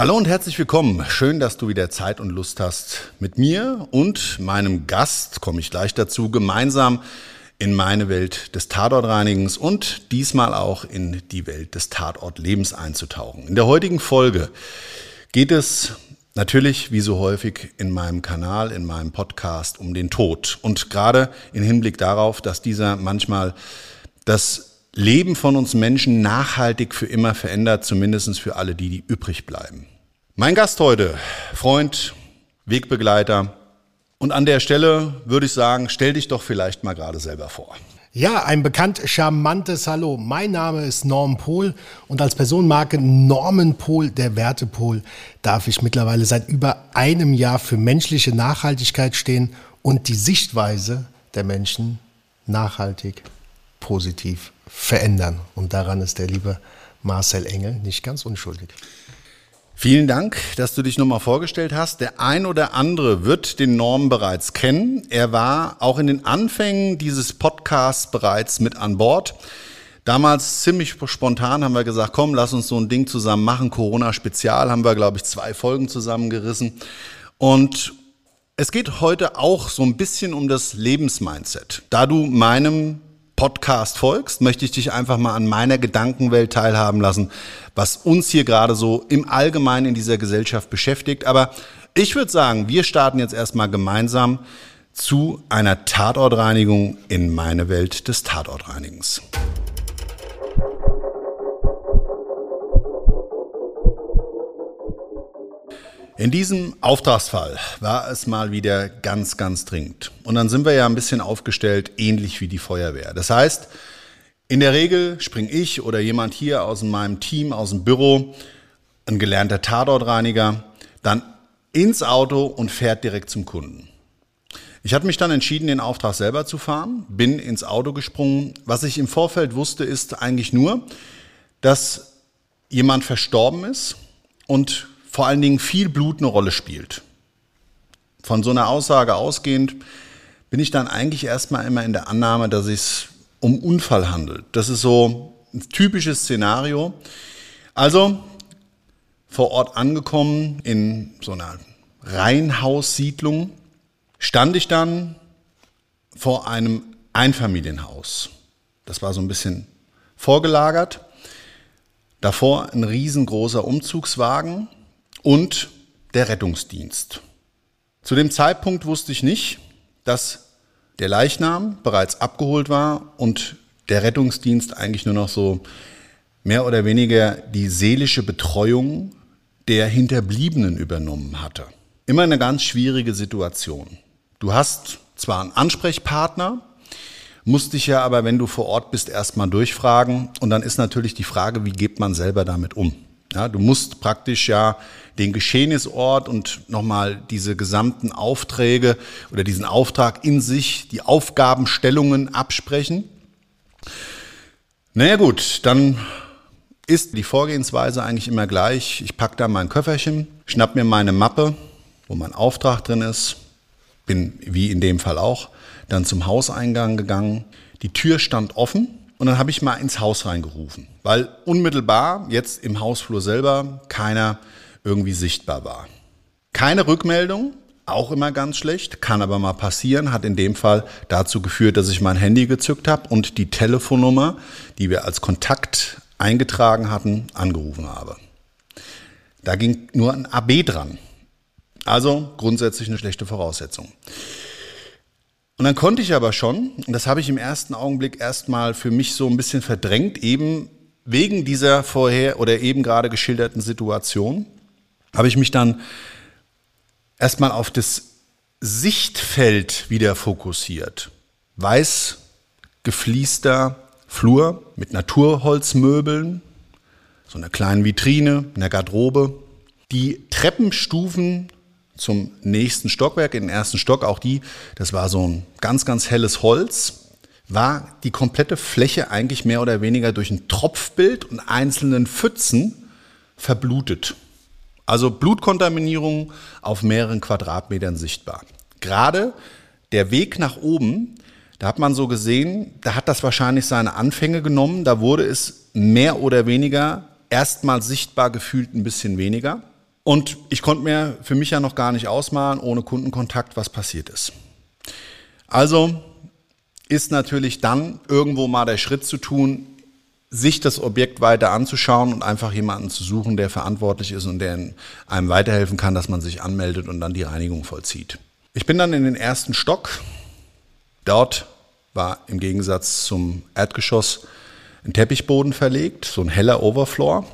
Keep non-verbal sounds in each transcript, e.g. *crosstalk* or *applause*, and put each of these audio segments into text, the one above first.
Hallo und herzlich willkommen. Schön, dass du wieder Zeit und Lust hast, mit mir und meinem Gast, komme ich gleich dazu, gemeinsam in meine Welt des Tatortreinigens und diesmal auch in die Welt des Tatortlebens einzutauchen. In der heutigen Folge geht es natürlich, wie so häufig in meinem Kanal, in meinem Podcast, um den Tod. Und gerade im Hinblick darauf, dass dieser manchmal das Leben von uns Menschen nachhaltig für immer verändert, zumindest für alle die, die übrig bleiben. Mein Gast heute, Freund, Wegbegleiter. Und an der Stelle würde ich sagen, stell dich doch vielleicht mal gerade selber vor. Ja, ein bekannt charmantes Hallo. Mein Name ist Norm Pohl und als Personenmarke Norman Pohl, der Wertepol, darf ich mittlerweile seit über einem Jahr für menschliche Nachhaltigkeit stehen und die Sichtweise der Menschen nachhaltig positiv verändern. Und daran ist der liebe Marcel Engel nicht ganz unschuldig. Vielen Dank, dass du dich nochmal vorgestellt hast. Der ein oder andere wird den Norm bereits kennen. Er war auch in den Anfängen dieses Podcasts bereits mit an Bord. Damals ziemlich spontan haben wir gesagt, komm, lass uns so ein Ding zusammen machen. Corona-Spezial haben wir, glaube ich, zwei Folgen zusammengerissen. Und es geht heute auch so ein bisschen um das Lebensmindset. Da du meinem Podcast folgst, möchte ich dich einfach mal an meiner Gedankenwelt teilhaben lassen, was uns hier gerade so im Allgemeinen in dieser Gesellschaft beschäftigt. Aber ich würde sagen, wir starten jetzt erstmal gemeinsam zu einer Tatortreinigung in meine Welt des Tatortreinigens. In diesem Auftragsfall war es mal wieder ganz, ganz dringend. Und dann sind wir ja ein bisschen aufgestellt, ähnlich wie die Feuerwehr. Das heißt, in der Regel springe ich oder jemand hier aus meinem Team, aus dem Büro, ein gelernter Tatortreiniger, dann ins Auto und fährt direkt zum Kunden. Ich hatte mich dann entschieden, den Auftrag selber zu fahren, bin ins Auto gesprungen. Was ich im Vorfeld wusste, ist eigentlich nur, dass jemand verstorben ist und vor allen Dingen viel Blut eine Rolle spielt. Von so einer Aussage ausgehend bin ich dann eigentlich erstmal immer in der Annahme, dass es um Unfall handelt. Das ist so ein typisches Szenario. Also vor Ort angekommen in so einer Reihenhaussiedlung, stand ich dann vor einem Einfamilienhaus. Das war so ein bisschen vorgelagert. Davor ein riesengroßer Umzugswagen und der Rettungsdienst. Zu dem Zeitpunkt wusste ich nicht, dass der Leichnam bereits abgeholt war und der Rettungsdienst eigentlich nur noch so mehr oder weniger die seelische Betreuung der Hinterbliebenen übernommen hatte. Immer eine ganz schwierige Situation. Du hast zwar einen Ansprechpartner, musst dich ja aber, wenn du vor Ort bist, erstmal durchfragen und dann ist natürlich die Frage, wie geht man selber damit um? Ja, du musst praktisch ja den Geschehnisort und nochmal diese gesamten Aufträge oder diesen Auftrag in sich, die Aufgabenstellungen absprechen. Naja gut, dann ist die Vorgehensweise eigentlich immer gleich. Ich packe da mein Köfferchen, schnapp mir meine Mappe, wo mein Auftrag drin ist, bin wie in dem Fall auch dann zum Hauseingang gegangen. Die Tür stand offen und dann habe ich mal ins Haus reingerufen, weil unmittelbar jetzt im Hausflur selber keiner irgendwie sichtbar war. Keine Rückmeldung, auch immer ganz schlecht, kann aber mal passieren, hat in dem Fall dazu geführt, dass ich mein Handy gezückt habe und die Telefonnummer, die wir als Kontakt eingetragen hatten, angerufen habe. Da ging nur ein AB dran. Also grundsätzlich eine schlechte Voraussetzung. Und dann konnte ich aber schon, und das habe ich im ersten Augenblick erstmal für mich so ein bisschen verdrängt, eben wegen dieser vorher oder eben gerade geschilderten Situation, habe ich mich dann erstmal auf das Sichtfeld wieder fokussiert. Weiß gefliester Flur mit Naturholzmöbeln, so einer kleinen Vitrine, einer Garderobe. Die Treppenstufen zum nächsten Stockwerk, in den ersten Stock, auch die, das war so ein ganz, ganz helles Holz, war die komplette Fläche eigentlich mehr oder weniger durch ein Tropfbild und einzelnen Pfützen verblutet. Also Blutkontaminierung auf mehreren Quadratmetern sichtbar. Gerade der Weg nach oben, da hat man so gesehen, da hat das wahrscheinlich seine Anfänge genommen. Da wurde es mehr oder weniger erstmal sichtbar gefühlt ein bisschen weniger. Und ich konnte mir für mich ja noch gar nicht ausmalen, ohne Kundenkontakt, was passiert ist. Also ist natürlich dann irgendwo mal der Schritt zu tun, sich das Objekt weiter anzuschauen und einfach jemanden zu suchen, der verantwortlich ist und der einem weiterhelfen kann, dass man sich anmeldet und dann die Reinigung vollzieht. Ich bin dann in den ersten Stock. Dort war im Gegensatz zum Erdgeschoss ein Teppichboden verlegt, so ein heller Overfloor,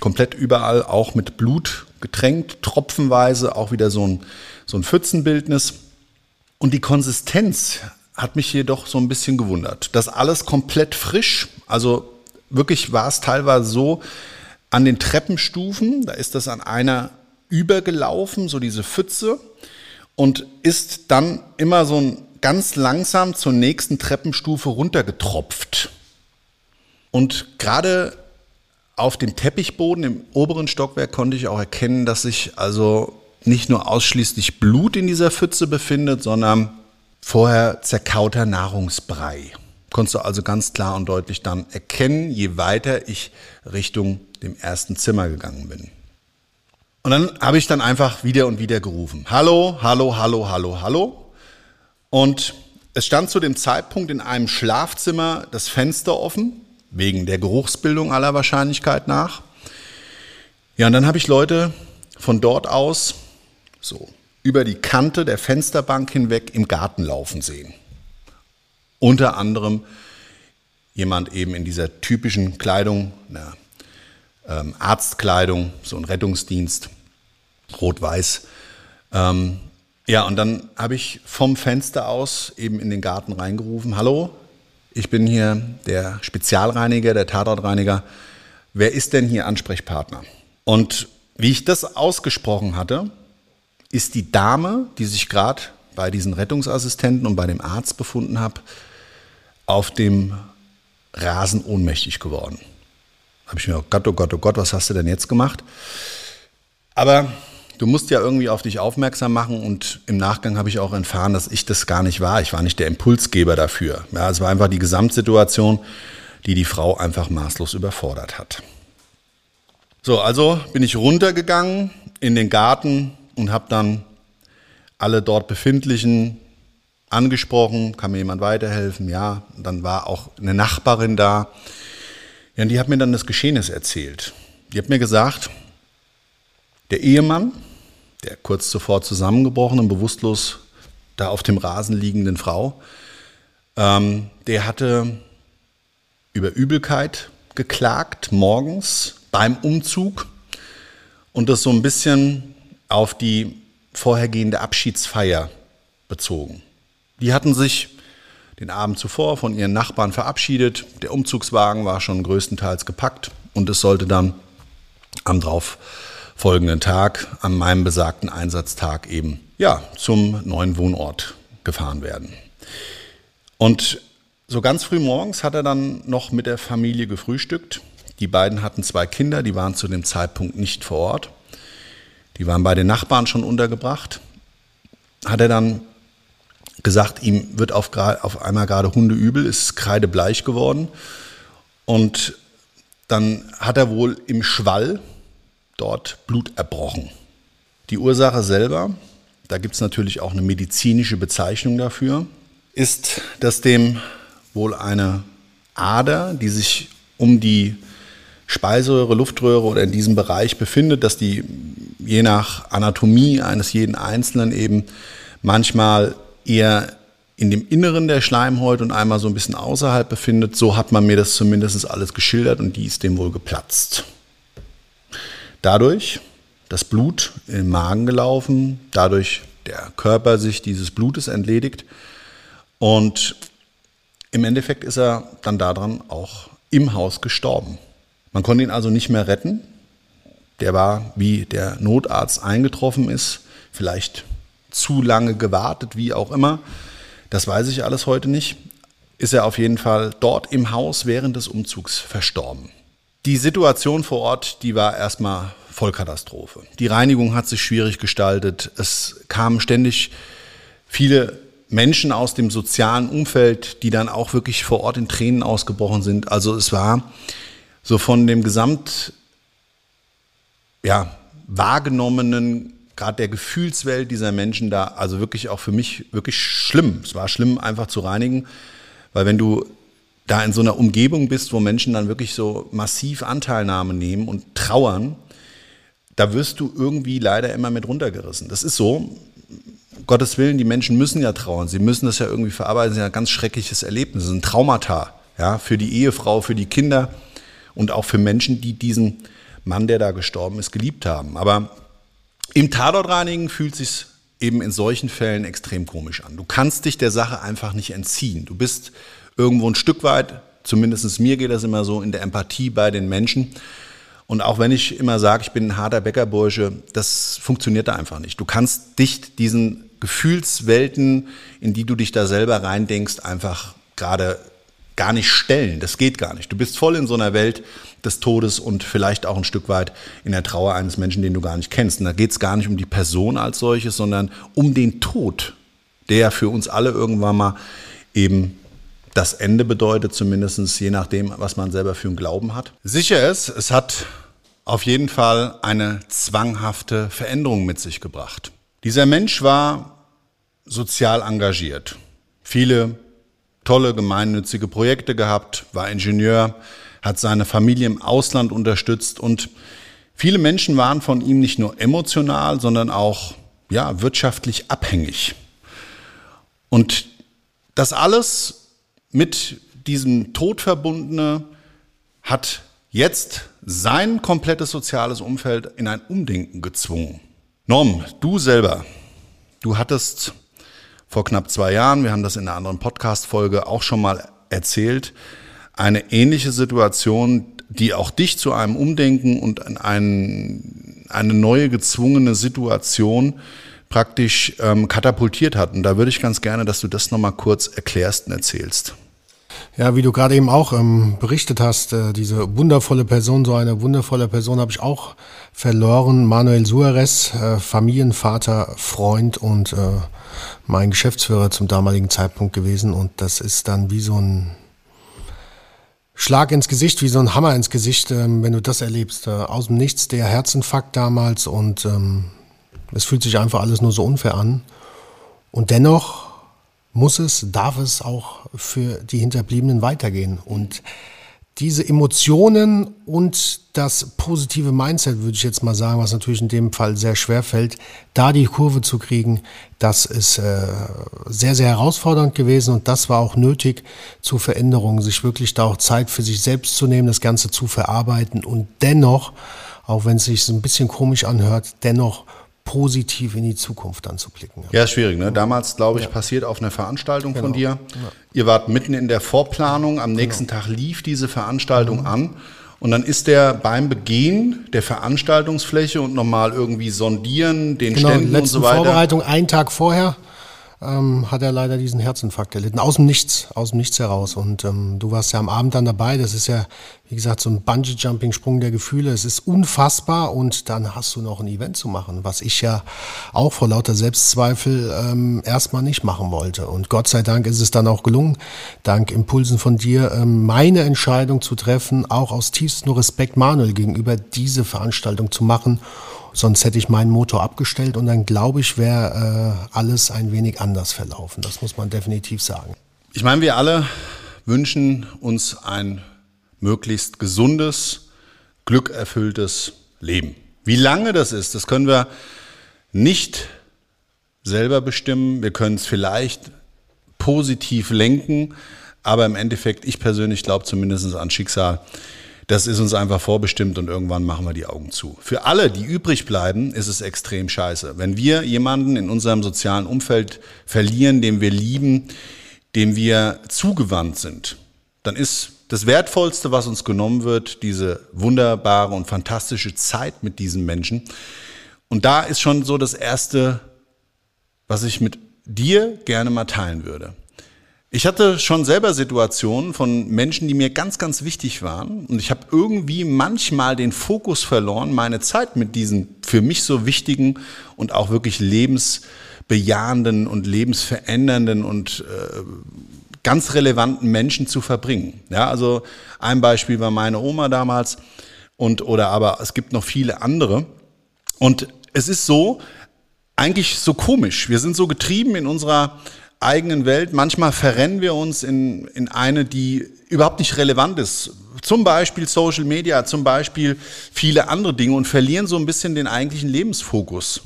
komplett überall auch mit Blut getränkt, tropfenweise, auch wieder so ein, so ein Pfützenbildnis. Und die Konsistenz hat mich jedoch so ein bisschen gewundert. Das alles komplett frisch, also wirklich war es teilweise so, an den Treppenstufen, da ist das an einer übergelaufen, so diese Pfütze, und ist dann immer so ein ganz langsam zur nächsten Treppenstufe runtergetropft. Und gerade auf dem Teppichboden im oberen Stockwerk konnte ich auch erkennen, dass sich also nicht nur ausschließlich Blut in dieser Pfütze befindet, sondern vorher zerkauter Nahrungsbrei. Konntest du also ganz klar und deutlich dann erkennen, je weiter ich Richtung dem ersten Zimmer gegangen bin. Und dann habe ich dann einfach wieder und wieder gerufen. Hallo, hallo, hallo, hallo, hallo. Und es stand zu dem Zeitpunkt in einem Schlafzimmer das Fenster offen, wegen der Geruchsbildung aller Wahrscheinlichkeit nach. Ja, und dann habe ich Leute von dort aus so über die Kante der Fensterbank hinweg im Garten laufen sehen. Unter anderem jemand eben in dieser typischen Kleidung, einer ähm, Arztkleidung, so ein Rettungsdienst, rot-weiß. Ähm, ja, und dann habe ich vom Fenster aus eben in den Garten reingerufen, hallo, ich bin hier der Spezialreiniger, der Tatortreiniger. Wer ist denn hier Ansprechpartner? Und wie ich das ausgesprochen hatte, ist die Dame, die sich gerade bei diesen Rettungsassistenten und bei dem Arzt befunden hat, auf dem Rasen ohnmächtig geworden. Habe ich mir gedacht, Gott, oh Gott, oh Gott, was hast du denn jetzt gemacht? Aber du musst ja irgendwie auf dich aufmerksam machen und im Nachgang habe ich auch erfahren, dass ich das gar nicht war. Ich war nicht der Impulsgeber dafür. Ja, es war einfach die Gesamtsituation, die die Frau einfach maßlos überfordert hat. So, also bin ich runtergegangen in den Garten und habe dann alle dort befindlichen angesprochen, kann mir jemand weiterhelfen? Ja, dann war auch eine Nachbarin da. Ja, und die hat mir dann das Geschehnis erzählt. Die hat mir gesagt, der Ehemann der kurz zuvor zusammengebrochenen, bewusstlos da auf dem Rasen liegenden Frau, ähm, der hatte über Übelkeit geklagt morgens beim Umzug und das so ein bisschen auf die vorhergehende Abschiedsfeier bezogen. Die hatten sich den Abend zuvor von ihren Nachbarn verabschiedet. Der Umzugswagen war schon größtenteils gepackt und es sollte dann am drauf folgenden Tag, an meinem besagten Einsatztag eben, ja, zum neuen Wohnort gefahren werden. Und so ganz früh morgens hat er dann noch mit der Familie gefrühstückt. Die beiden hatten zwei Kinder, die waren zu dem Zeitpunkt nicht vor Ort. Die waren bei den Nachbarn schon untergebracht. Hat er dann gesagt, ihm wird auf, auf einmal gerade Hundeübel, ist kreidebleich geworden. Und dann hat er wohl im Schwall dort Blut erbrochen. Die Ursache selber, da gibt es natürlich auch eine medizinische Bezeichnung dafür, ist, dass dem wohl eine Ader, die sich um die Speiseröhre, Luftröhre oder in diesem Bereich befindet, dass die je nach Anatomie eines jeden Einzelnen eben manchmal eher in dem Inneren der Schleimhäute und einmal so ein bisschen außerhalb befindet. So hat man mir das zumindest alles geschildert und die ist dem wohl geplatzt. Dadurch das Blut den Magen gelaufen, dadurch der Körper sich dieses Blutes entledigt und im Endeffekt ist er dann daran auch im Haus gestorben. Man konnte ihn also nicht mehr retten. Der war, wie der Notarzt eingetroffen ist, vielleicht zu lange gewartet, wie auch immer. Das weiß ich alles heute nicht. Ist er auf jeden Fall dort im Haus während des Umzugs verstorben. Die Situation vor Ort, die war erstmal Vollkatastrophe. Die Reinigung hat sich schwierig gestaltet. Es kamen ständig viele Menschen aus dem sozialen Umfeld, die dann auch wirklich vor Ort in Tränen ausgebrochen sind. Also es war so von dem Gesamt, ja, wahrgenommenen, gerade der Gefühlswelt dieser Menschen da, also wirklich auch für mich wirklich schlimm. Es war schlimm, einfach zu reinigen, weil wenn du da in so einer Umgebung bist, wo Menschen dann wirklich so massiv Anteilnahme nehmen und trauern, da wirst du irgendwie leider immer mit runtergerissen. Das ist so. Gottes Willen, die Menschen müssen ja trauern. Sie müssen das ja irgendwie verarbeiten. Das ist ja ein ganz schreckliches Erlebnis. Das ist ein Traumata. Ja, für die Ehefrau, für die Kinder und auch für Menschen, die diesen Mann, der da gestorben ist, geliebt haben. Aber im Tatortreinigen fühlt sich eben in solchen Fällen extrem komisch an. Du kannst dich der Sache einfach nicht entziehen. Du bist irgendwo ein Stück weit, zumindest mir geht das immer so, in der Empathie bei den Menschen. Und auch wenn ich immer sage, ich bin ein harter Bäckerbursche, das funktioniert da einfach nicht. Du kannst dich diesen Gefühlswelten, in die du dich da selber reindenkst, einfach gerade gar nicht stellen. Das geht gar nicht. Du bist voll in so einer Welt des Todes und vielleicht auch ein Stück weit in der Trauer eines Menschen, den du gar nicht kennst. Und da geht es gar nicht um die Person als solches, sondern um den Tod, der für uns alle irgendwann mal eben das Ende bedeutet, zumindest je nachdem, was man selber für einen Glauben hat. Sicher ist, es hat auf jeden Fall eine zwanghafte Veränderung mit sich gebracht. Dieser Mensch war sozial engagiert. Viele tolle gemeinnützige Projekte gehabt, war Ingenieur, hat seine Familie im Ausland unterstützt und viele Menschen waren von ihm nicht nur emotional, sondern auch ja, wirtschaftlich abhängig. Und das alles mit diesem Tod verbundene hat jetzt sein komplettes soziales Umfeld in ein Umdenken gezwungen. Norm, du selber, du hattest vor knapp zwei Jahren, wir haben das in einer anderen Podcast-Folge auch schon mal erzählt, eine ähnliche Situation, die auch dich zu einem Umdenken und in einen, eine neue gezwungene Situation praktisch ähm, katapultiert hat. Und da würde ich ganz gerne, dass du das nochmal kurz erklärst und erzählst. Ja, wie du gerade eben auch ähm, berichtet hast, äh, diese wundervolle Person, so eine wundervolle Person habe ich auch verloren. Manuel Suarez, äh, Familienvater, Freund und äh, mein Geschäftsführer zum damaligen Zeitpunkt gewesen. Und das ist dann wie so ein Schlag ins Gesicht, wie so ein Hammer ins Gesicht, ähm, wenn du das erlebst. Äh, aus dem Nichts der Herzinfarkt damals und ähm, es fühlt sich einfach alles nur so unfair an. Und dennoch muss es, darf es auch für die Hinterbliebenen weitergehen. Und diese Emotionen und das positive Mindset, würde ich jetzt mal sagen, was natürlich in dem Fall sehr schwer fällt, da die Kurve zu kriegen, das ist äh, sehr, sehr herausfordernd gewesen und das war auch nötig zu Veränderungen, sich wirklich da auch Zeit für sich selbst zu nehmen, das Ganze zu verarbeiten und dennoch, auch wenn es sich ein bisschen komisch anhört, dennoch positiv in die Zukunft dann zu blicken. Ja, schwierig. Ne? Damals, glaube ich, ja. passiert auf einer Veranstaltung genau. von dir. Ja. Ihr wart mitten in der Vorplanung. Am nächsten genau. Tag lief diese Veranstaltung mhm. an. Und dann ist der beim Begehen der Veranstaltungsfläche und nochmal irgendwie sondieren, den genau, Ständen und so weiter. Vorbereitung einen Tag vorher ähm, hat er leider diesen Herzinfarkt erlitten. Aus dem Nichts, aus dem Nichts heraus. Und ähm, du warst ja am Abend dann dabei. Das ist ja, wie gesagt, so ein Bungee-Jumping-Sprung der Gefühle. Es ist unfassbar. Und dann hast du noch ein Event zu machen, was ich ja auch vor lauter Selbstzweifel ähm, erstmal nicht machen wollte. Und Gott sei Dank ist es dann auch gelungen, dank Impulsen von dir, ähm, meine Entscheidung zu treffen, auch aus tiefstem Respekt Manuel gegenüber diese Veranstaltung zu machen sonst hätte ich meinen Motor abgestellt und dann glaube ich, wäre äh, alles ein wenig anders verlaufen. Das muss man definitiv sagen. Ich meine, wir alle wünschen uns ein möglichst gesundes, glückerfülltes Leben. Wie lange das ist, das können wir nicht selber bestimmen. Wir können es vielleicht positiv lenken, aber im Endeffekt, ich persönlich glaube zumindest an Schicksal. Das ist uns einfach vorbestimmt und irgendwann machen wir die Augen zu. Für alle, die übrig bleiben, ist es extrem scheiße. Wenn wir jemanden in unserem sozialen Umfeld verlieren, den wir lieben, dem wir zugewandt sind, dann ist das Wertvollste, was uns genommen wird, diese wunderbare und fantastische Zeit mit diesen Menschen. Und da ist schon so das Erste, was ich mit dir gerne mal teilen würde. Ich hatte schon selber Situationen von Menschen, die mir ganz, ganz wichtig waren. Und ich habe irgendwie manchmal den Fokus verloren, meine Zeit mit diesen für mich so wichtigen und auch wirklich lebensbejahenden und lebensverändernden und äh, ganz relevanten Menschen zu verbringen. Ja, also ein Beispiel war meine Oma damals und oder aber es gibt noch viele andere. Und es ist so, eigentlich so komisch. Wir sind so getrieben in unserer eigenen Welt. Manchmal verrennen wir uns in, in eine, die überhaupt nicht relevant ist. Zum Beispiel Social Media, zum Beispiel viele andere Dinge und verlieren so ein bisschen den eigentlichen Lebensfokus.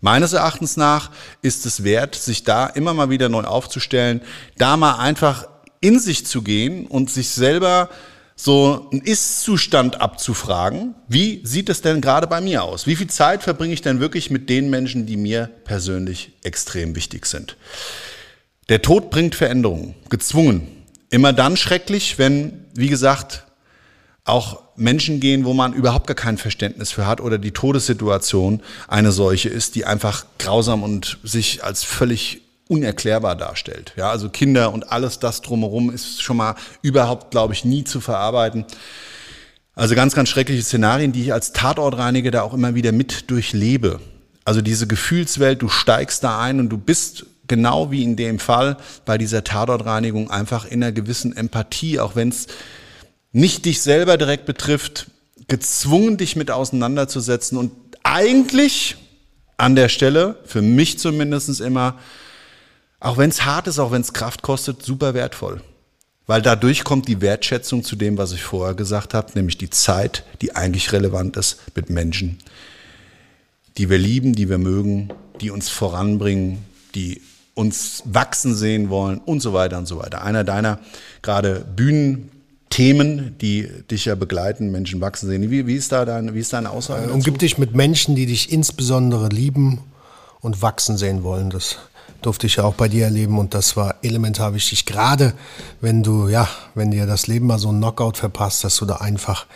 Meines Erachtens nach ist es wert, sich da immer mal wieder neu aufzustellen, da mal einfach in sich zu gehen und sich selber so einen Ist-Zustand abzufragen. Wie sieht es denn gerade bei mir aus? Wie viel Zeit verbringe ich denn wirklich mit den Menschen, die mir persönlich extrem wichtig sind? Der Tod bringt Veränderungen, gezwungen. Immer dann schrecklich, wenn, wie gesagt, auch Menschen gehen, wo man überhaupt gar kein Verständnis für hat oder die Todessituation eine solche ist, die einfach grausam und sich als völlig unerklärbar darstellt. Ja, also Kinder und alles das drumherum ist schon mal überhaupt, glaube ich, nie zu verarbeiten. Also ganz, ganz schreckliche Szenarien, die ich als Tatortreiniger da auch immer wieder mit durchlebe. Also diese Gefühlswelt, du steigst da ein und du bist genau wie in dem Fall bei dieser Tatortreinigung einfach in einer gewissen Empathie, auch wenn es nicht dich selber direkt betrifft, gezwungen, dich mit auseinanderzusetzen und eigentlich an der Stelle, für mich zumindest immer, auch wenn es hart ist, auch wenn es Kraft kostet, super wertvoll. Weil dadurch kommt die Wertschätzung zu dem, was ich vorher gesagt habe, nämlich die Zeit, die eigentlich relevant ist mit Menschen, die wir lieben, die wir mögen, die uns voranbringen, die uns wachsen sehen wollen und so weiter und so weiter. Einer deiner gerade Bühnenthemen, die dich ja begleiten, Menschen wachsen sehen. Wie, wie, ist, da dein, wie ist deine Aussage? Dazu? Umgib dich mit Menschen, die dich insbesondere lieben und wachsen sehen wollen. Das durfte ich ja auch bei dir erleben und das war elementar wichtig. Gerade wenn du, ja, wenn dir das Leben mal so einen Knockout verpasst, dass du da einfach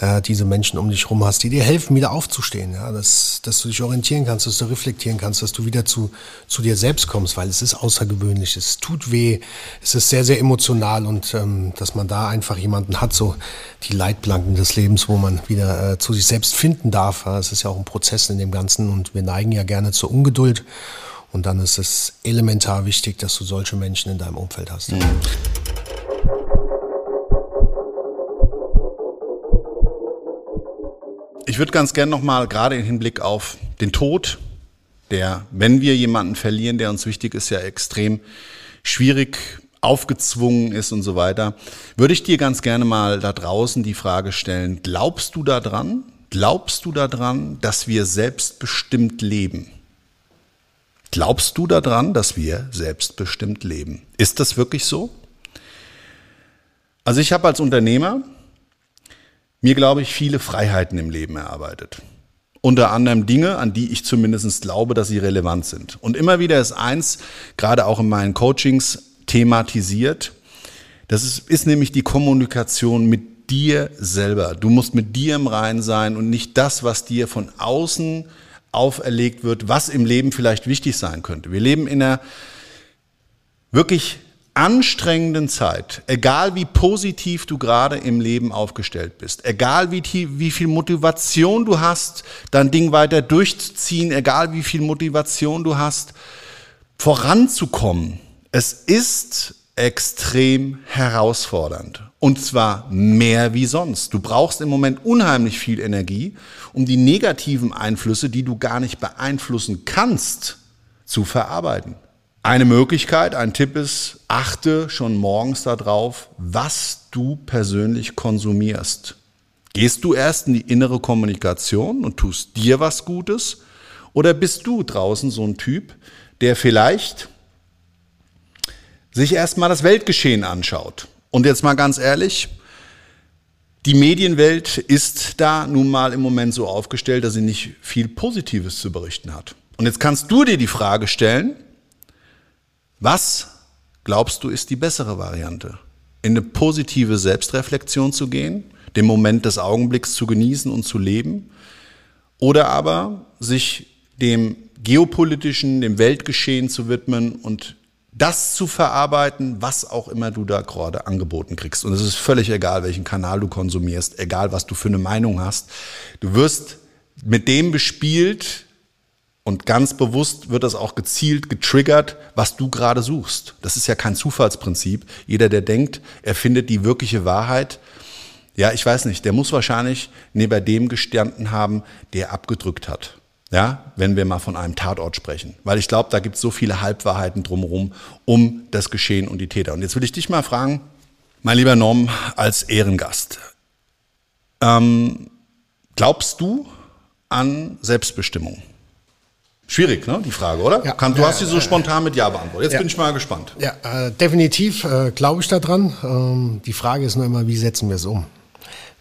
äh, diese Menschen um dich rum hast, die dir helfen, wieder aufzustehen, ja, dass, dass du dich orientieren kannst, dass du reflektieren kannst, dass du wieder zu, zu dir selbst kommst, weil es ist außergewöhnlich, es tut weh, es ist sehr, sehr emotional und ähm, dass man da einfach jemanden hat, so die Leitplanken des Lebens, wo man wieder äh, zu sich selbst finden darf. Es ist ja auch ein Prozess in dem Ganzen und wir neigen ja gerne zur Ungeduld. Und dann ist es elementar wichtig, dass du solche Menschen in deinem Umfeld hast. Mhm. Ich würde ganz gerne nochmal gerade im Hinblick auf den Tod, der, wenn wir jemanden verlieren, der uns wichtig ist, ja extrem schwierig aufgezwungen ist und so weiter, würde ich dir ganz gerne mal da draußen die Frage stellen, glaubst du daran, glaubst du daran, dass wir selbstbestimmt leben? Glaubst du daran, dass wir selbstbestimmt leben? Ist das wirklich so? Also ich habe als Unternehmer mir, glaube ich, viele Freiheiten im Leben erarbeitet. Unter anderem Dinge, an die ich zumindest glaube, dass sie relevant sind. Und immer wieder ist eins, gerade auch in meinen Coachings, thematisiert. Das ist, ist nämlich die Kommunikation mit dir selber. Du musst mit dir im Rein sein und nicht das, was dir von außen auferlegt wird, was im Leben vielleicht wichtig sein könnte. Wir leben in einer wirklich anstrengenden Zeit, egal wie positiv du gerade im Leben aufgestellt bist, egal wie, wie viel Motivation du hast, dein Ding weiter durchzuziehen, egal wie viel Motivation du hast, voranzukommen. Es ist extrem herausfordernd. Und zwar mehr wie sonst. Du brauchst im Moment unheimlich viel Energie, um die negativen Einflüsse, die du gar nicht beeinflussen kannst, zu verarbeiten. Eine Möglichkeit, ein Tipp ist, achte schon morgens darauf, was du persönlich konsumierst. Gehst du erst in die innere Kommunikation und tust dir was Gutes? Oder bist du draußen so ein Typ, der vielleicht sich erstmal das Weltgeschehen anschaut? Und jetzt mal ganz ehrlich, die Medienwelt ist da nun mal im Moment so aufgestellt, dass sie nicht viel Positives zu berichten hat. Und jetzt kannst du dir die Frage stellen, was glaubst du ist die bessere Variante? In eine positive Selbstreflexion zu gehen, den Moment des Augenblicks zu genießen und zu leben? Oder aber sich dem geopolitischen, dem Weltgeschehen zu widmen und das zu verarbeiten, was auch immer du da gerade angeboten kriegst. Und es ist völlig egal, welchen Kanal du konsumierst, egal was du für eine Meinung hast. Du wirst mit dem bespielt und ganz bewusst wird das auch gezielt getriggert, was du gerade suchst. Das ist ja kein Zufallsprinzip. Jeder, der denkt, er findet die wirkliche Wahrheit, ja, ich weiß nicht, der muss wahrscheinlich neben dem gestanden haben, der abgedrückt hat. Ja, wenn wir mal von einem Tatort sprechen. Weil ich glaube, da gibt es so viele Halbwahrheiten drumherum um das Geschehen und die Täter. Und jetzt will ich dich mal fragen, mein lieber Norm, als Ehrengast. Ähm, glaubst du an Selbstbestimmung? Schwierig, ne, die Frage, oder? Ja, du hast sie so spontan mit Ja beantwortet. Jetzt ja. bin ich mal gespannt. Ja, äh, definitiv äh, glaube ich daran. Ähm, die Frage ist nur immer, wie setzen wir es um?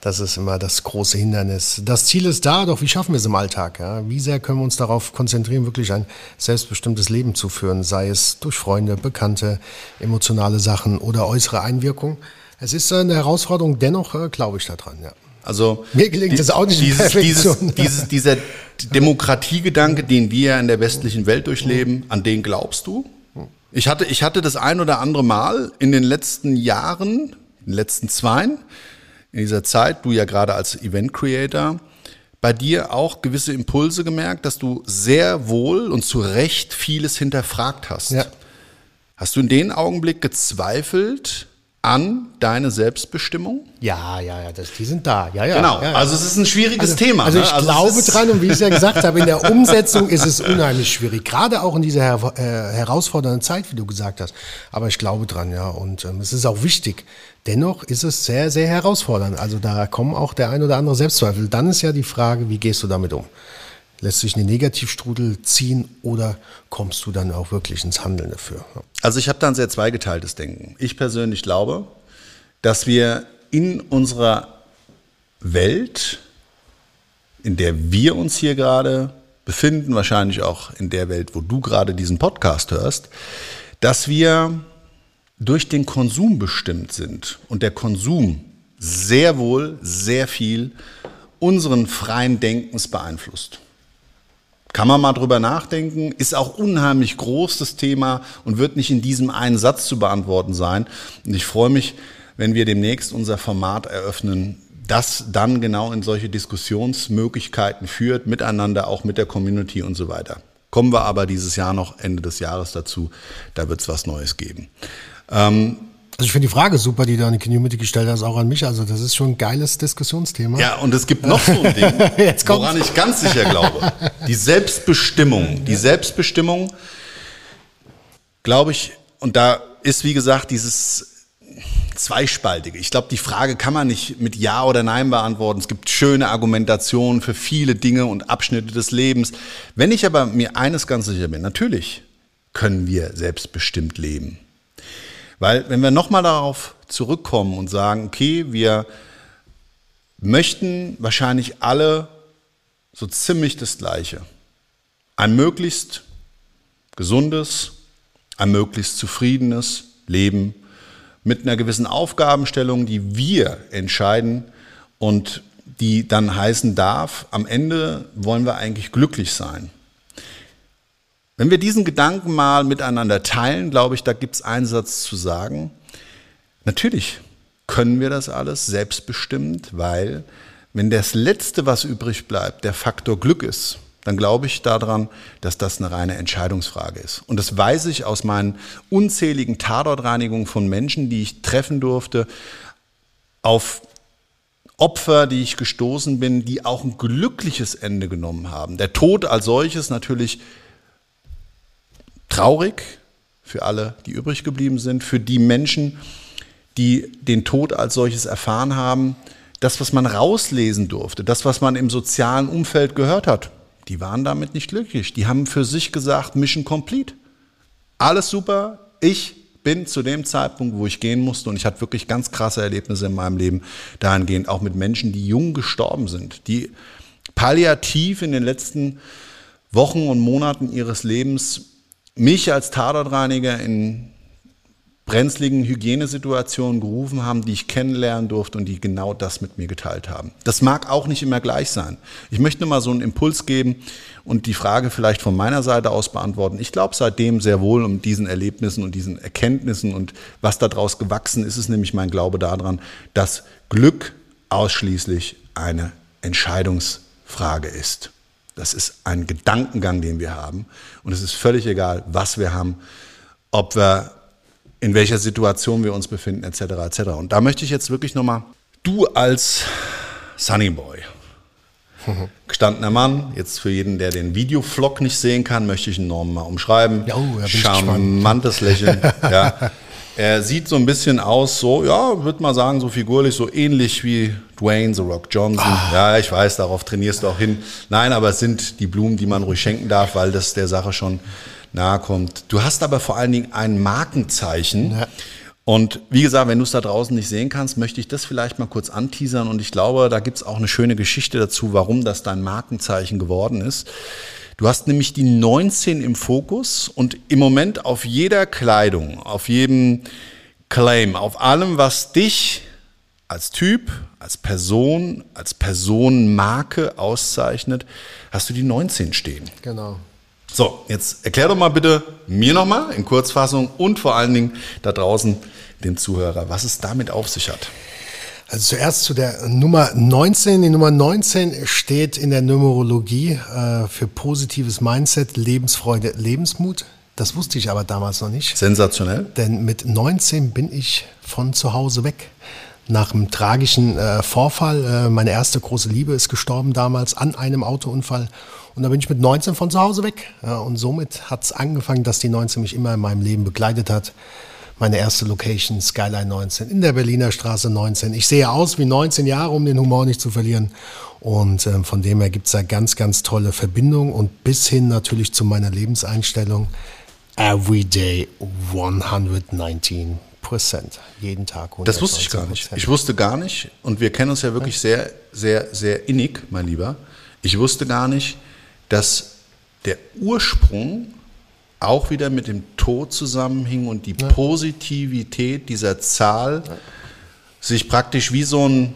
Das ist immer das große Hindernis. Das Ziel ist da, doch wie schaffen wir es im Alltag? Ja? Wie sehr können wir uns darauf konzentrieren, wirklich ein selbstbestimmtes Leben zu führen, sei es durch Freunde, Bekannte, emotionale Sachen oder äußere Einwirkungen? Es ist eine Herausforderung, dennoch äh, glaube ich daran, ja. Also mir gelingt die, es auch nicht dieses, dieses, *laughs* dieses, dieser Demokratiegedanke, den wir in der westlichen Welt durchleben, an den glaubst du? Ich hatte, ich hatte das ein oder andere Mal in den letzten Jahren, in den letzten zweien, in dieser Zeit, du ja gerade als Event Creator, bei dir auch gewisse Impulse gemerkt, dass du sehr wohl und zu Recht vieles hinterfragt hast. Ja. Hast du in dem Augenblick gezweifelt an deine Selbstbestimmung? Ja, ja, ja, das, die sind da. Ja, ja. Genau. Ja, ja. Also es ist ein schwieriges also, Thema. Also ne? ich also glaube dran und wie ich es ja gesagt habe, in der *laughs* Umsetzung ist es unheimlich schwierig. Gerade auch in dieser her äh, herausfordernden Zeit, wie du gesagt hast. Aber ich glaube dran, ja. Und ähm, es ist auch wichtig. Dennoch ist es sehr, sehr herausfordernd. Also da kommen auch der ein oder andere Selbstzweifel. Dann ist ja die Frage, wie gehst du damit um? Lässt sich eine Negativstrudel ziehen oder kommst du dann auch wirklich ins Handeln dafür? Also ich habe da ein sehr zweigeteiltes Denken. Ich persönlich glaube, dass wir in unserer Welt, in der wir uns hier gerade befinden, wahrscheinlich auch in der Welt, wo du gerade diesen Podcast hörst, dass wir durch den Konsum bestimmt sind und der Konsum sehr wohl sehr viel unseren freien Denkens beeinflusst. Kann man mal drüber nachdenken, ist auch unheimlich groß das Thema und wird nicht in diesem einen Satz zu beantworten sein. Und ich freue mich, wenn wir demnächst unser Format eröffnen, das dann genau in solche Diskussionsmöglichkeiten führt, miteinander, auch mit der Community und so weiter. Kommen wir aber dieses Jahr noch, Ende des Jahres dazu, da wird es was Neues geben. Ähm, also ich finde die Frage super, die du an die Community gestellt hast, auch an mich. Also das ist schon ein geiles Diskussionsthema. Ja, und es gibt noch so ein Ding, *laughs* woran ich ganz sicher glaube. Die Selbstbestimmung. Die Selbstbestimmung, glaube ich, und da ist, wie gesagt, dieses zweispaltige. Ich glaube, die Frage kann man nicht mit Ja oder Nein beantworten. Es gibt schöne Argumentationen für viele Dinge und Abschnitte des Lebens. Wenn ich aber mir eines ganz sicher bin, natürlich können wir selbstbestimmt leben. Weil wenn wir nochmal darauf zurückkommen und sagen, okay, wir möchten wahrscheinlich alle so ziemlich das Gleiche. Ein möglichst gesundes, ein möglichst zufriedenes Leben mit einer gewissen Aufgabenstellung, die wir entscheiden und die dann heißen darf, am Ende wollen wir eigentlich glücklich sein. Wenn wir diesen Gedanken mal miteinander teilen, glaube ich, da gibt es einen Satz zu sagen. Natürlich können wir das alles selbstbestimmt, weil wenn das Letzte, was übrig bleibt, der Faktor Glück ist, dann glaube ich daran, dass das eine reine Entscheidungsfrage ist. Und das weiß ich aus meinen unzähligen Tatortreinigungen von Menschen, die ich treffen durfte, auf Opfer, die ich gestoßen bin, die auch ein glückliches Ende genommen haben. Der Tod als solches natürlich traurig für alle, die übrig geblieben sind, für die Menschen, die den Tod als solches erfahren haben. Das, was man rauslesen durfte, das, was man im sozialen Umfeld gehört hat, die waren damit nicht glücklich. Die haben für sich gesagt, Mission complete. Alles super, ich bin zu dem Zeitpunkt, wo ich gehen musste, und ich hatte wirklich ganz krasse Erlebnisse in meinem Leben dahingehend, auch mit Menschen, die jung gestorben sind, die palliativ in den letzten Wochen und Monaten ihres Lebens mich als Tatortreiniger in brenzligen Hygienesituationen gerufen haben, die ich kennenlernen durfte und die genau das mit mir geteilt haben. Das mag auch nicht immer gleich sein. Ich möchte nur mal so einen Impuls geben und die Frage vielleicht von meiner Seite aus beantworten. Ich glaube seitdem sehr wohl um diesen Erlebnissen und diesen Erkenntnissen und was daraus gewachsen ist, ist nämlich mein Glaube daran, dass Glück ausschließlich eine Entscheidungsfrage ist. Das ist ein Gedankengang, den wir haben. Und es ist völlig egal, was wir haben, ob wir in welcher Situation wir uns befinden, etc. etc. Und da möchte ich jetzt wirklich nochmal, du als Sunny Boy, *laughs* gestandener Mann, jetzt für jeden, der den Videovlog nicht sehen kann, möchte ich ihn Norman mal umschreiben. Ja, oh, Charmantes Lächeln. *laughs* ja. Er sieht so ein bisschen aus, so, ja, würde mal sagen, so figurlich, so ähnlich wie Dwayne The Rock Johnson. Ah. Ja, ich weiß, darauf trainierst du auch hin. Nein, aber es sind die Blumen, die man ruhig schenken darf, weil das der Sache schon nahe kommt. Du hast aber vor allen Dingen ein Markenzeichen. Ja. Und wie gesagt, wenn du es da draußen nicht sehen kannst, möchte ich das vielleicht mal kurz anteasern. Und ich glaube, da gibt es auch eine schöne Geschichte dazu, warum das dein Markenzeichen geworden ist. Du hast nämlich die 19 im Fokus und im Moment auf jeder Kleidung, auf jedem Claim, auf allem, was dich als Typ, als Person, als Personenmarke auszeichnet, hast du die 19 stehen. Genau. So, jetzt erklär doch mal bitte mir nochmal in Kurzfassung und vor allen Dingen da draußen dem Zuhörer, was es damit auf sich hat. Also zuerst zu der Nummer 19. Die Nummer 19 steht in der Numerologie äh, für positives Mindset, Lebensfreude, Lebensmut. Das wusste ich aber damals noch nicht. Sensationell. Denn mit 19 bin ich von zu Hause weg. Nach einem tragischen äh, Vorfall. Äh, meine erste große Liebe ist gestorben damals an einem Autounfall. Und da bin ich mit 19 von zu Hause weg. Ja, und somit hat es angefangen, dass die 19 mich immer in meinem Leben begleitet hat. Meine erste Location, Skyline 19, in der Berliner Straße 19. Ich sehe aus wie 19 Jahre, um den Humor nicht zu verlieren. Und äh, von dem her gibt es da ganz, ganz tolle Verbindungen und bis hin natürlich zu meiner Lebenseinstellung. Everyday 119 Prozent. Jeden Tag. Das wusste ich gar nicht. Ich wusste gar nicht, und wir kennen uns ja wirklich sehr, sehr, sehr innig, mein Lieber. Ich wusste gar nicht, dass der Ursprung auch wieder mit dem Tod zusammenhing und die. Positivität dieser Zahl sich praktisch wie so ein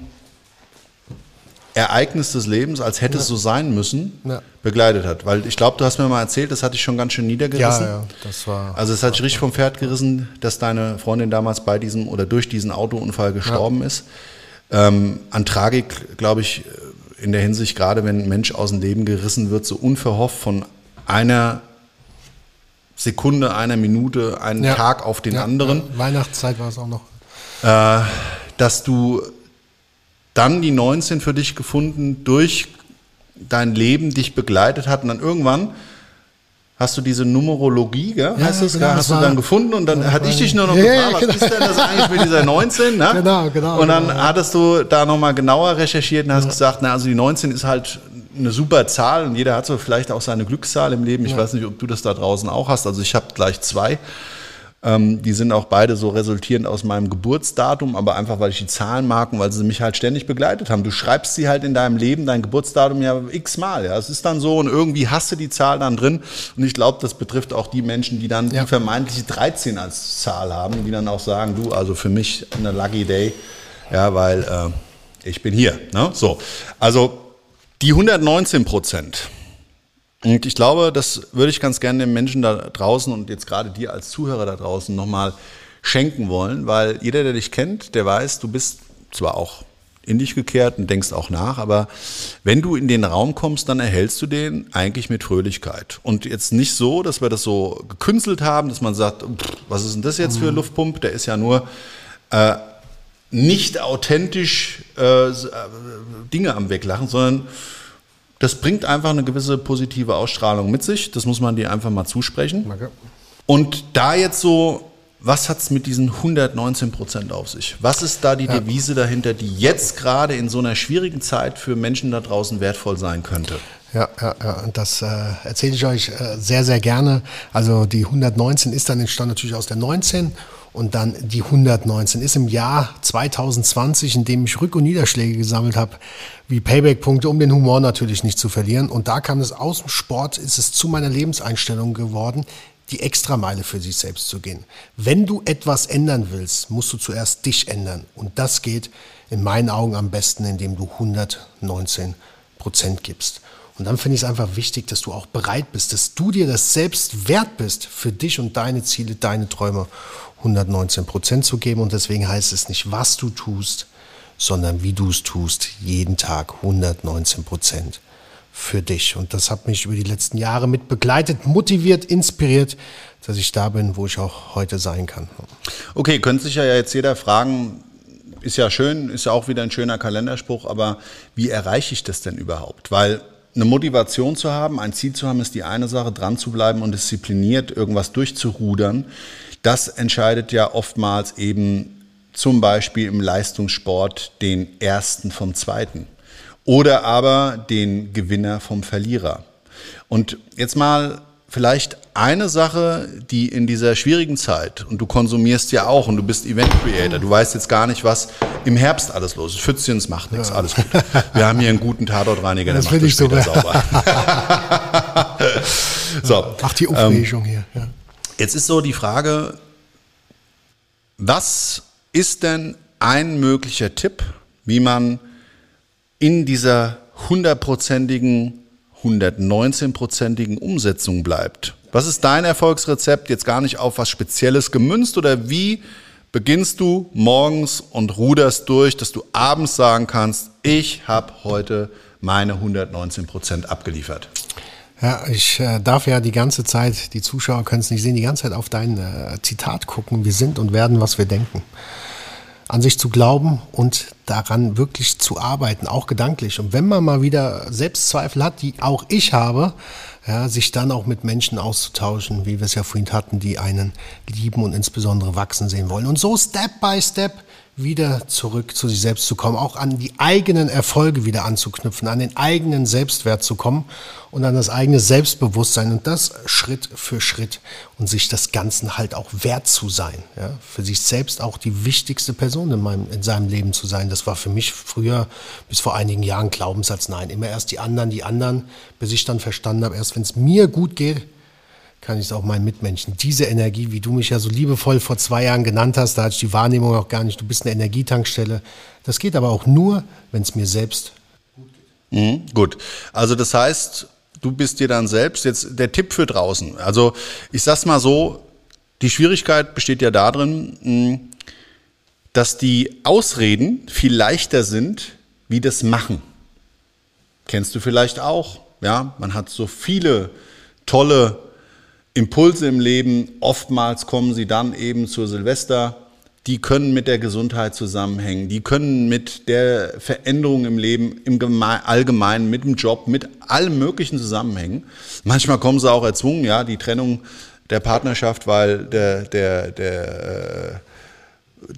Ereignis des Lebens, als hätte ja. es so sein müssen, begleitet hat. Weil ich glaube, du hast mir mal erzählt, das hatte ich schon ganz schön niedergerissen. Ja, ja, das war. Also es hat sich richtig vom Pferd gerissen, dass deine Freundin damals bei diesem oder durch diesen Autounfall gestorben ist. Ähm, an Tragik, glaube ich, in der Hinsicht, gerade wenn ein Mensch aus dem Leben gerissen wird, so unverhofft von einer Sekunde, einer Minute, einen ja. Tag auf den ja, anderen. Ja. Weihnachtszeit war es auch noch. Äh, dass du dann die 19 für dich gefunden durch dein Leben dich begleitet hat und dann irgendwann hast du diese Numerologie, gell? Ja, heißt das, genau, hast du dann gefunden und dann ja, hatte ich dich nur noch ja, gefragt, was genau. ist denn das eigentlich mit dieser 19? Ne? *laughs* Genau, genau. Und dann genau. hattest du da nochmal genauer recherchiert und hast gesagt, na, also die 19 ist halt eine super Zahl und jeder hat so vielleicht auch seine Glückszahl im Leben. Ich weiß nicht, ob du das da draußen auch hast. Also ich habe gleich zwei. Ähm, die sind auch beide so resultierend aus meinem Geburtsdatum, aber einfach, weil ich die Zahlen mag und weil sie mich halt ständig begleitet haben. Du schreibst sie halt in deinem Leben, dein Geburtsdatum ja x-mal. Ja. Es ist dann so und irgendwie hast du die Zahl dann drin. Und ich glaube, das betrifft auch die Menschen, die dann ja. die vermeintliche 13 als Zahl haben, die dann auch sagen, du, also für mich eine Lucky Day, ja, weil äh, ich bin hier. Ne? So, also die 119 Prozent und ich glaube, das würde ich ganz gerne den Menschen da draußen und jetzt gerade dir als Zuhörer da draußen nochmal schenken wollen, weil jeder, der dich kennt, der weiß, du bist zwar auch in dich gekehrt und denkst auch nach. Aber wenn du in den Raum kommst, dann erhältst du den eigentlich mit Fröhlichkeit. Und jetzt nicht so, dass wir das so gekünstelt haben, dass man sagt, was ist denn das jetzt für ein Luftpump? Der ist ja nur äh, nicht authentisch äh, äh, Dinge am Weglachen, sondern das bringt einfach eine gewisse positive Ausstrahlung mit sich. Das muss man dir einfach mal zusprechen. Danke. Und da jetzt so, was hat es mit diesen 119 Prozent auf sich? Was ist da die ja. Devise dahinter, die jetzt gerade in so einer schwierigen Zeit für Menschen da draußen wertvoll sein könnte? Ja, ja, ja, und das äh, erzähle ich euch äh, sehr, sehr gerne. Also die 119 ist dann entstanden natürlich aus der 19 und dann die 119 ist im Jahr 2020, in dem ich Rück- und Niederschläge gesammelt habe, wie Payback-Punkte, um den Humor natürlich nicht zu verlieren. Und da kam es aus dem Sport, ist es zu meiner Lebenseinstellung geworden, die Extrameile für sich selbst zu gehen. Wenn du etwas ändern willst, musst du zuerst dich ändern. Und das geht in meinen Augen am besten, indem du 119 Prozent gibst. Und dann finde ich es einfach wichtig, dass du auch bereit bist, dass du dir das selbst wert bist, für dich und deine Ziele, deine Träume 119 Prozent zu geben. Und deswegen heißt es nicht, was du tust, sondern wie du es tust, jeden Tag 119 Prozent für dich. Und das hat mich über die letzten Jahre mit begleitet, motiviert, inspiriert, dass ich da bin, wo ich auch heute sein kann. Okay, könnte sich ja jetzt jeder fragen, ist ja schön, ist ja auch wieder ein schöner Kalenderspruch, aber wie erreiche ich das denn überhaupt? Weil eine Motivation zu haben, ein Ziel zu haben, ist die eine Sache, dran zu bleiben und diszipliniert irgendwas durchzurudern. Das entscheidet ja oftmals eben zum Beispiel im Leistungssport den ersten vom zweiten oder aber den Gewinner vom Verlierer. Und jetzt mal vielleicht eine Sache, die in dieser schwierigen Zeit, und du konsumierst ja auch und du bist Event Creator, du weißt jetzt gar nicht, was im Herbst alles los ist. Pfützchens macht nichts, ja. alles gut. Wir haben hier einen guten Tatortreiniger, der das macht das später sauber. *laughs* so. Ach, die Aufregung ähm, hier. Ja. Jetzt ist so die Frage, was ist denn ein möglicher Tipp, wie man in dieser hundertprozentigen, 119-prozentigen Umsetzung bleibt? Was ist dein Erfolgsrezept jetzt gar nicht auf was Spezielles gemünzt oder wie beginnst du morgens und ruderst durch, dass du abends sagen kannst, ich habe heute meine 119 Prozent abgeliefert? Ja, ich äh, darf ja die ganze Zeit, die Zuschauer können es nicht sehen, die ganze Zeit auf dein äh, Zitat gucken. Wir sind und werden, was wir denken. An sich zu glauben und daran wirklich zu arbeiten, auch gedanklich. Und wenn man mal wieder Selbstzweifel hat, die auch ich habe, ja, sich dann auch mit Menschen auszutauschen, wie wir es ja vorhin hatten, die einen lieben und insbesondere wachsen sehen wollen. Und so Step by Step wieder zurück zu sich selbst zu kommen, auch an die eigenen Erfolge wieder anzuknüpfen, an den eigenen Selbstwert zu kommen und an das eigene Selbstbewusstsein und das Schritt für Schritt und sich das Ganzen halt auch wert zu sein, ja, für sich selbst auch die wichtigste Person in, meinem, in seinem Leben zu sein. Das war für mich früher bis vor einigen Jahren Glaubenssatz, nein, immer erst die anderen, die anderen, bis ich dann verstanden habe, erst wenn es mir gut geht, kann ich es auch meinen Mitmenschen. Diese Energie, wie du mich ja so liebevoll vor zwei Jahren genannt hast, da hatte ich die Wahrnehmung auch gar nicht, du bist eine Energietankstelle. Das geht aber auch nur, wenn es mir selbst gut geht. Mhm, gut. Also das heißt, du bist dir dann selbst jetzt der Tipp für draußen. Also ich sag's mal so, die Schwierigkeit besteht ja darin, dass die Ausreden viel leichter sind wie das Machen. Kennst du vielleicht auch? Ja, man hat so viele tolle Impulse im Leben, oftmals kommen sie dann eben zur Silvester, die können mit der Gesundheit zusammenhängen, die können mit der Veränderung im Leben, im Allgemeinen, mit dem Job, mit allem Möglichen zusammenhängen. Manchmal kommen sie auch erzwungen, ja, die Trennung der Partnerschaft, weil der, der, der, äh,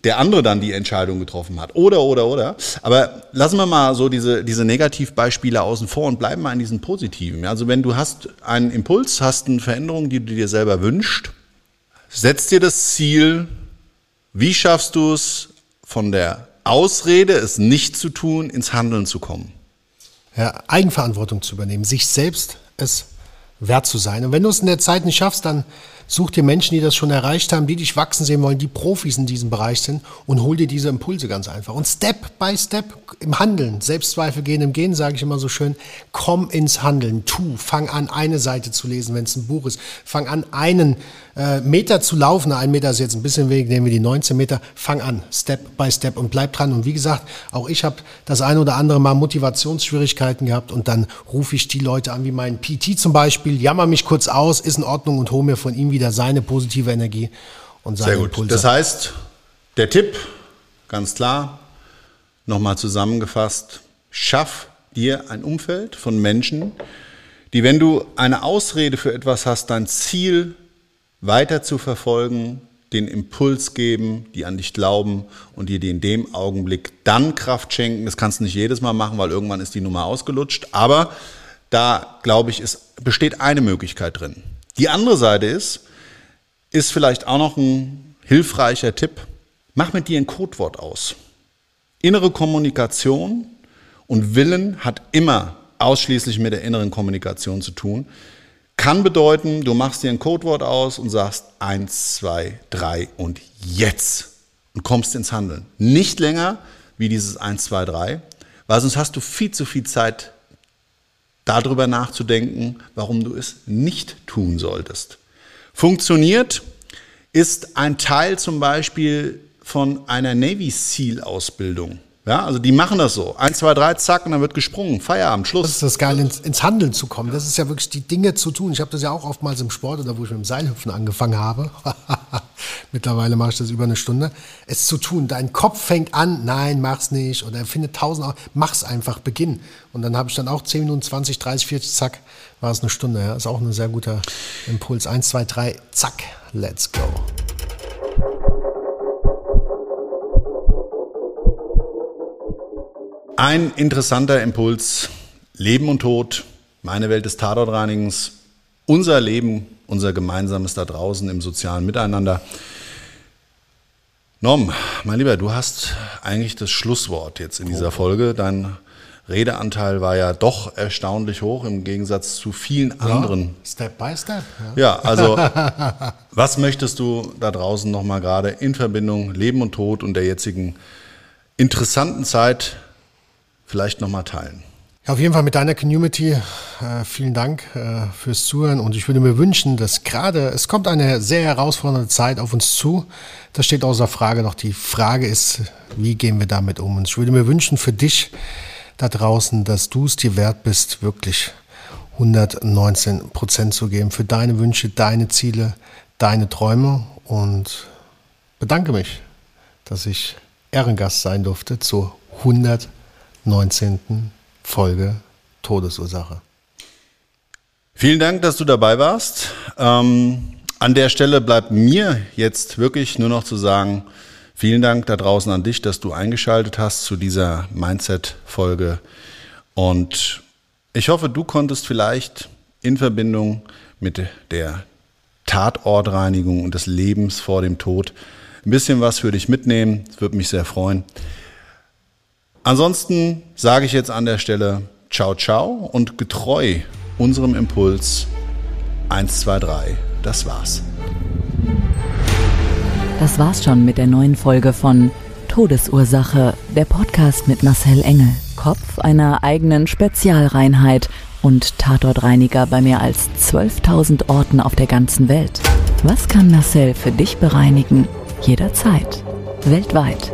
der andere dann die Entscheidung getroffen hat. Oder, oder, oder. Aber lassen wir mal so diese, diese Negativbeispiele außen vor und bleiben mal in diesen positiven. Also wenn du hast einen Impuls, hast eine Veränderung, die du dir selber wünschst, setz dir das Ziel, wie schaffst du es von der Ausrede, es nicht zu tun, ins Handeln zu kommen? Ja, Eigenverantwortung zu übernehmen, sich selbst es wert zu sein. Und wenn du es in der Zeit nicht schaffst, dann Such dir Menschen, die das schon erreicht haben, die dich wachsen sehen wollen, die Profis in diesem Bereich sind und hol dir diese Impulse ganz einfach. Und Step by Step im Handeln, Selbstzweifel gehen im Gehen, sage ich immer so schön, komm ins Handeln, tu, fang an, eine Seite zu lesen, wenn es ein Buch ist, fang an, einen äh, Meter zu laufen, ein Meter ist jetzt ein bisschen wenig, nehmen wir die 19 Meter, fang an, Step by Step und bleib dran. Und wie gesagt, auch ich habe das ein oder andere Mal Motivationsschwierigkeiten gehabt und dann rufe ich die Leute an, wie meinen PT zum Beispiel, jammer mich kurz aus, ist in Ordnung und hole mir von ihm wieder seine positive Energie und seine Sehr gut. Impulse. Das heißt, der Tipp, ganz klar, nochmal zusammengefasst, schaff dir ein Umfeld von Menschen, die, wenn du eine Ausrede für etwas hast, dein Ziel weiter zu verfolgen, den Impuls geben, die an dich glauben und dir die in dem Augenblick dann Kraft schenken. Das kannst du nicht jedes Mal machen, weil irgendwann ist die Nummer ausgelutscht. Aber da, glaube ich, es besteht eine Möglichkeit drin. Die andere Seite ist, ist vielleicht auch noch ein hilfreicher Tipp. Mach mit dir ein Codewort aus. Innere Kommunikation und Willen hat immer ausschließlich mit der inneren Kommunikation zu tun. Kann bedeuten, du machst dir ein Codewort aus und sagst eins, zwei, drei und jetzt und kommst ins Handeln. Nicht länger wie dieses eins, zwei, drei, weil sonst hast du viel zu viel Zeit darüber nachzudenken, warum du es nicht tun solltest. Funktioniert ist ein Teil zum Beispiel von einer Navy SEAL Ausbildung. Ja, also die machen das so. Eins, zwei, drei, zack, und dann wird gesprungen. Feierabend, Schluss. Das ist das Geile, ins, ins Handeln zu kommen. Das ist ja wirklich die Dinge zu tun. Ich habe das ja auch oftmals im Sport oder wo ich mit dem Seilhüpfen angefangen habe. *laughs* Mittlerweile mache ich das über eine Stunde. Es zu tun. Dein Kopf fängt an, nein, mach's nicht. Oder er findet tausend, mach's einfach, beginn. Und dann habe ich dann auch 10 Minuten, 20, 30, 40, zack, war es eine Stunde. Ja. Ist auch ein sehr guter Impuls. Eins, zwei, drei, zack, let's go. Ein interessanter Impuls. Leben und Tod, meine Welt des Tatortreinigens, unser Leben, unser gemeinsames da draußen im sozialen Miteinander. Norm, mein Lieber, du hast eigentlich das Schlusswort jetzt in dieser Folge. Dein Redeanteil war ja doch erstaunlich hoch im Gegensatz zu vielen anderen. Step by step. Ja. Ja, also *laughs* was möchtest du da draußen nochmal gerade in Verbindung Leben und Tod und der jetzigen interessanten Zeit vielleicht nochmal teilen. Ja, auf jeden Fall mit deiner Community. Äh, vielen Dank äh, fürs Zuhören und ich würde mir wünschen, dass gerade, es kommt eine sehr herausfordernde Zeit auf uns zu. Das steht außer Frage noch. Die Frage ist, wie gehen wir damit um? Und ich würde mir wünschen für dich da draußen, dass du es dir wert bist, wirklich 119 Prozent zu geben für deine Wünsche, deine Ziele, deine Träume und bedanke mich, dass ich Ehrengast sein durfte zu 100 19. Folge Todesursache. Vielen Dank, dass du dabei warst. Ähm, an der Stelle bleibt mir jetzt wirklich nur noch zu sagen, vielen Dank da draußen an dich, dass du eingeschaltet hast zu dieser Mindset-Folge. Und ich hoffe, du konntest vielleicht in Verbindung mit der Tatortreinigung und des Lebens vor dem Tod ein bisschen was für dich mitnehmen. Es würde mich sehr freuen. Ansonsten sage ich jetzt an der Stelle Ciao, ciao und getreu unserem Impuls 1, 2, 3. Das war's. Das war's schon mit der neuen Folge von Todesursache, der Podcast mit Marcel Engel, Kopf einer eigenen Spezialreinheit und Tatortreiniger bei mehr als 12.000 Orten auf der ganzen Welt. Was kann Marcel für dich bereinigen? Jederzeit. Weltweit.